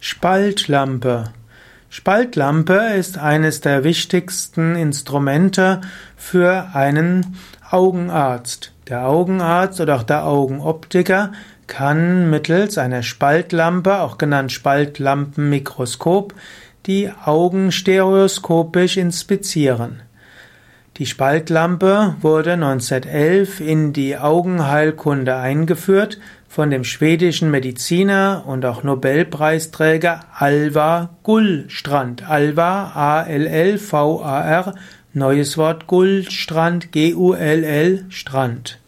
Spaltlampe. Spaltlampe ist eines der wichtigsten Instrumente für einen Augenarzt. Der Augenarzt oder auch der Augenoptiker kann mittels einer Spaltlampe, auch genannt Spaltlampenmikroskop, die Augen stereoskopisch inspizieren. Die Spaltlampe wurde 1911 in die Augenheilkunde eingeführt von dem schwedischen Mediziner und auch Nobelpreisträger Alvar Gullstrand. Alvar, A-L-L-V-A-R, neues Wort Gullstrand, G-U-L-L, Strand.